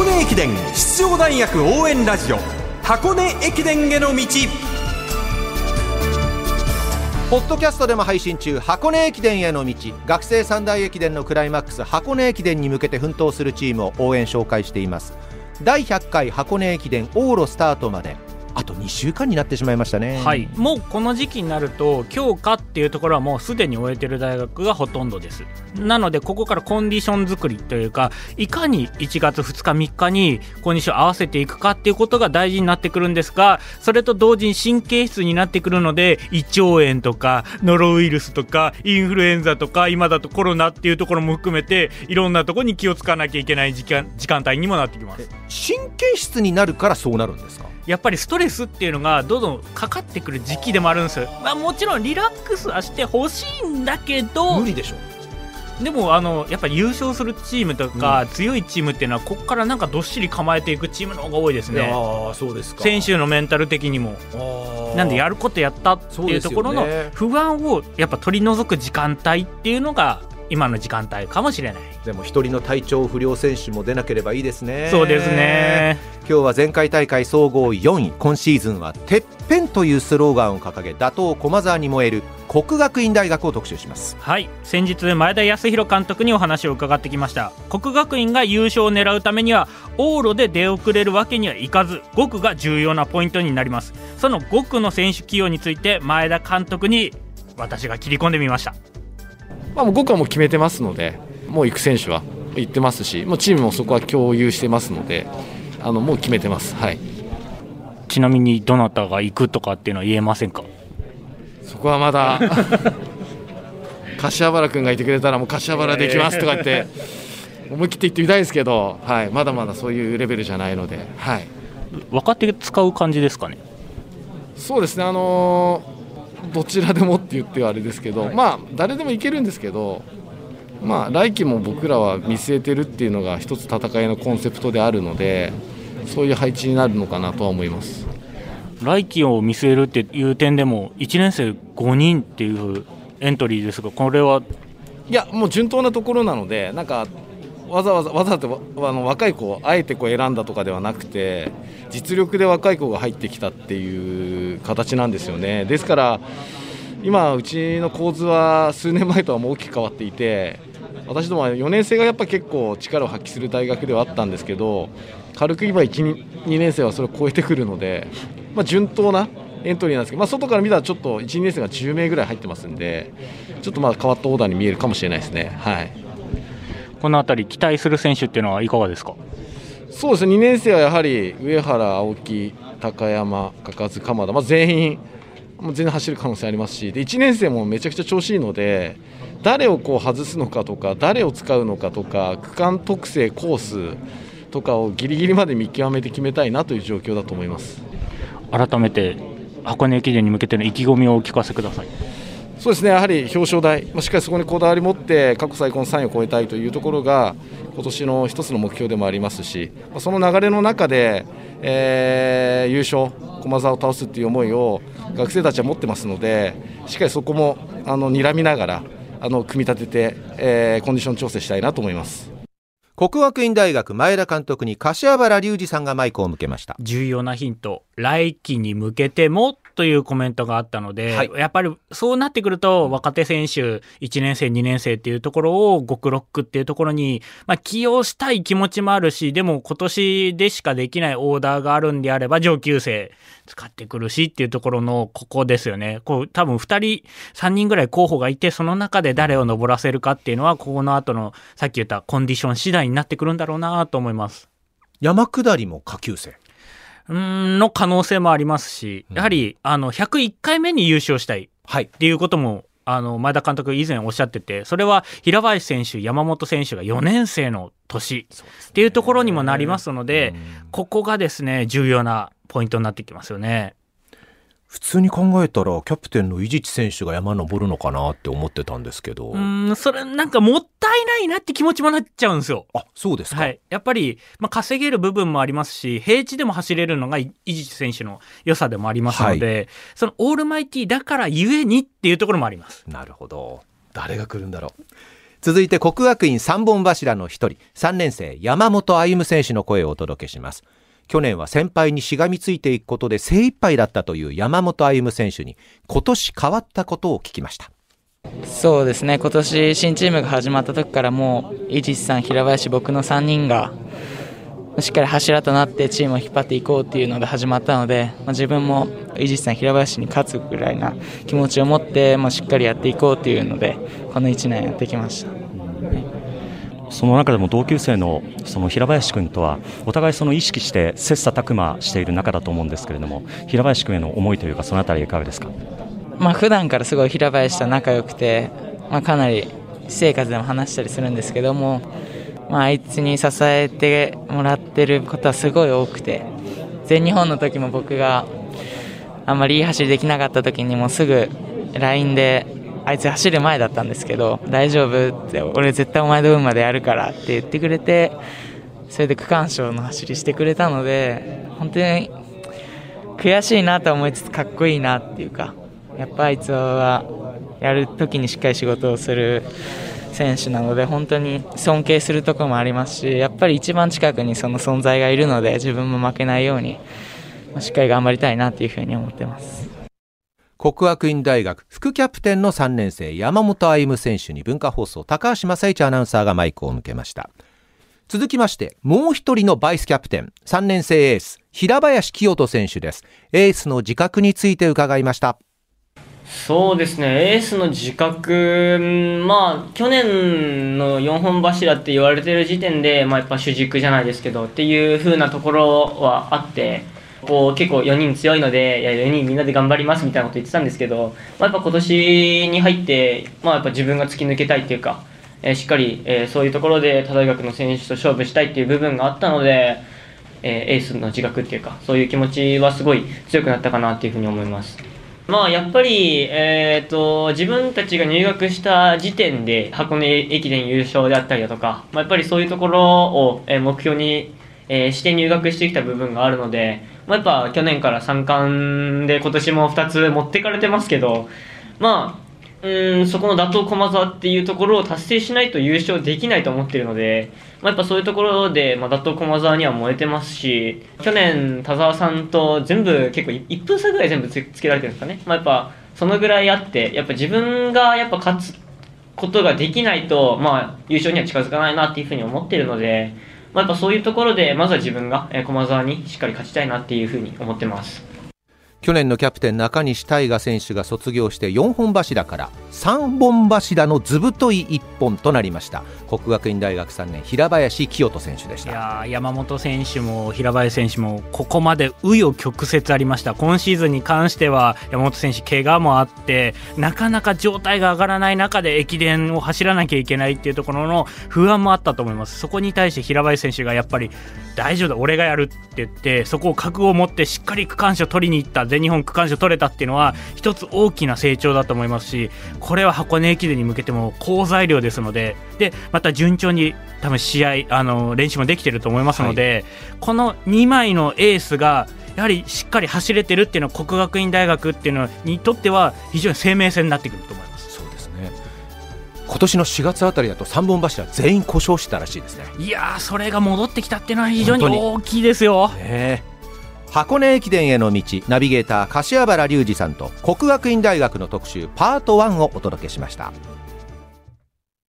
箱根駅伝出場大学応援ラジオ箱根駅伝への道。ポッドキャストでも配信中箱根駅伝への道。学生三大駅伝のクライマックス箱根駅伝に向けて奮闘するチームを応援紹介しています。第100回箱根駅伝往路スタートまで。あと2週間になってしまいましたね。はい、もうこの時期になると強化っていうところはもうすでに終えてる大学がほとんどです。なのでここからコンディション作りというかいかに1月2日3日にコンディション合わせていくかっていうことが大事になってくるんですがそれと同時に神経質になってくるので胃腸炎とかノロウイルスとかインフルエンザとか今だとコロナっていうところも含めていろんなところに気をつかなきゃいけない時間時間帯にもなってきます。神経質になるからそうなるんですか？やっぱりストレスっていうのがどんどんかかってくる時期でもあるんですよ、まあ、もちろんリラックスはしてほしいんだけど無理でしょ。でもあのやっぱり優勝するチームとか、強いチームっていうのはここからなんかどっしり構えていくチームの方が多いですね。ああそうですか。選手のメンタル的にも。なんでやることやったっていうところの不安をやっぱ取り除く時間帯っていうのが今の時間帯かもしれないでも一人の体調不良選手も出なければいいですねそうですね今日は前回大会総合4位。今シーズンは「てっぺん」というスローガンを掲げ打倒駒沢に燃える国学院大学を特集します。はい。先日前田康弘監督にお話を伺ってきました。国学院が優勝を狙うためには往路で出遅れるわけにはいかず5区が重要なポイントになります。その5区の選手起用について前田監督に私が切り込んでみました。まあ、もう5区はもう決めてますので、もう行く選手は行ってますし、もうチームもそこは共有してますので、あのもう決めてます、はい、ちなみにどなたが行くとかっていうのは言えませんか？そこはまだ、柏原君がいてくれたら、もう柏原で行きますとか言って、思い切って言ってみたいですけど、はい、まだまだそういうレベルじゃないので、はい、若手使う感じですかね？そうですね、あのーどちらでもって言ってはあれですけど、まあ、誰でもいけるんですけど、まあ、来季も僕らは見据えてるっていうのが一つ戦いのコンセプトであるのでそういう配置になるのかなとは思います。来季を見据えるっていう点でも1年生5人っていうエントリーですがこれは？いやもう順当なところなのでなんかわざわざわざとあの若い子をあえてこう選んだとかではなくて実力で若い子が入ってきたっていう形なんですよね。ですから今うちの構図は数年前とはもう大きく変わっていて私どもは4年生がやっぱ結構力を発揮する大学ではあったんですけど軽く今1、2年生はそれを超えてくるので、まあ、順当なエントリーなんですけど、まあ、外から見たらちょっと1、2年生が10名ぐらい入ってますんでちょっとまあ変わったオーダーに見えるかもしれないですね。はい。この辺り期待する選手っていうのはいかがですか？そうですね。2年生はやはり上原、青木、高山、嘉数、鎌田、まあ、全員もう全然走る可能性ありますしで1年生もめちゃくちゃ調子いいので誰をこう外すのかとか誰を使うのかとか区間特性、コースとかをギリギリまで見極めて決めたいなという状況だと思います。改めて箱根駅伝に向けての意気込みをお聞かせくださいそうですねやはり表彰台、まあ、しっかりそこにこだわり持って過去最高の3位を超えたいというところが今年の一つの目標でもありますし、まあ、その流れの中で、えー優勝、駒澤を倒すという思いを学生たちは持ってますのでしっかりそこもあの睨みながらあの組み立てて、えーコンディション調整したいなと思います。国学院大学前田監督に柏原隆二さんがマイクを向けました重要なヒント来季に向けてもというコメントがあったので、はい。やっぱりそうなってくると若手選手1年生2年生っていうところを5区6区っていうところに、まあ、起用したい気持ちもあるしでも今年でしかできないオーダーがあるんであれば上級生使ってくるしっていうところのここですよね。こう多分2人3人ぐらい候補がいてその中で誰を登らせるかっていうのはここの後のさっき言ったコンディション次第になってくるんだろうなと思います。山下りも下級生の可能性もありますし、やはりあの101回目に優勝したい。っはい。ていうこともあの前田監督以前おっしゃっててそれは平林選手山本選手が4年生の年っていうところにもなりますのでここがですね重要なポイントになってきますよね。普通に考えたらキャプテンの伊地知選手が山登るのかなって思ってたんですけど。うーんそれなんかもったいないなって気持ちもなっちゃうんですよ。あそうですか、はい、やっぱり、まあ、稼げる部分もありますし平地でも走れるのが伊地知選手の良さでもありますので、そのオールマイティーだからゆえにっていうところもあります。なるほど。誰が来るんだろう。続いて国学院三本柱の一人3年生山本歩夢選手の声をお届けします。去年は先輩にしがみついていくことで精一杯だったという山本歩夢選手に今年変わったことを聞きましたそうですね。今年新チームが始まった時からもう伊地さん平林僕の3人がしっかり柱となってチームを引っ張っていこうっていうので始まったので、まあ、自分も伊地さん平林に勝つぐらいな気持ちを持って、まあ、しっかりやっていこうっていうのでこの1年やってきました。その中でも同級生のその平林君とはお互いその意識して切磋琢磨している中だと思うんですけれども平林君への思いというかそのあたりいかがですか？まあ普段からすごい平林と仲良くて、まあ、かなり私生活でも話したりするんですけども、まあ、あいつに支えてもらってることはすごい多くて全日本の時も僕があんまりいい走りできなかった時にもすぐ LINE であいつ走る前だったんですけど大丈夫って俺絶対お前の分までやるからって言ってくれてそれで区間賞の走りしてくれたので本当に悔しいなと思いつつかっこいいなっていうかやっぱあいつはやるときにしっかり仕事をする選手なので本当に尊敬するところもありますしやっぱり一番近くにその存在がいるので自分も負けないようにしっかり頑張りたいなというふうに思ってます。国学院大学副キャプテンの3年生山本歩夢選手に文化放送高橋正一アナウンサーがマイクを向けました。続きましてもう一人のバイスキャプテン3年生エース平林清人選手です。エースの自覚について伺いました。そうですね、エースの自覚、まあ、去年の4本柱って言われてる時点で、まあ、やっぱ主軸じゃないですけどっていう風なところはあって、こう結構4人強いので、いや4人みんなで頑張りますみたいなこと言ってたんですけど、まあ、やっぱ今年に入って、まあ、やっぱ自分が突き抜けたいっていうか、えー、しっかり、えー、そういうところで他大学の選手と勝負したいっていう部分があったので、えー、エースの自覚っていうか、そういう気持ちはすごい強くなったかなっていうふうに思います。まあ、やっぱり、えーと、自分たちが入学した時点で箱根駅伝優勝であったりだとか、まあ、やっぱりそういうところを目標に、え、して入学してきた部分があるので、まあ、やっぱ去年から3冠で今年も2つ持ってかれてますけど、まあ、うんそこの打倒駒沢っていうところを達成しないと優勝できないと思ってるので、まあ、やっぱそういうところで、まあ、打倒駒沢には燃えてますし去年田澤さんと全部結構1分差ぐらい全部つけられてるんですかね、まあ、やっぱそのぐらいあってやっぱ自分がやっぱ勝つことができないと、まあ、優勝には近づかないなっていうふうに思ってるので。まあ、やっぱそういうところでまずは自分が駒澤にしっかり勝ちたいなっていうふうに思ってます。去年のキャプテン中西大河選手が卒業して4本柱から3本柱の図太い1本となりました。国学院大学3年平林清人選手でした。いや山本選手も平林選手もここまで紆余曲折ありました。今シーズンに関しては山本選手怪我もあってなかなか状態が上がらない中で駅伝を走らなきゃいけないっていうところの不安もあったと思います。そこに対して平林選手がやっぱり大丈夫だ俺がやるって言ってそこを覚悟を持ってしっかり区間賞取りに行った。全日本区間賞取れたっていうのは一つ大きな成長だと思いますしこれは箱根駅伝に向けても好材料ですのででまた順調に多分試合あの練習もできてると思いますので、はい、この2枚のエースがやはりしっかり走れてるっていうのは国学院大学っていうのにとっては非常に生命線になってくると思います。そうですね。今年の4月あたりだと3本柱全員故障してたらしいですね。いやそれが戻ってきたっていうのは非常に大きいですよ。ね箱根駅伝への道ナビゲーター柏原隆二さんと國學院大学の特集パート1をお届けしました。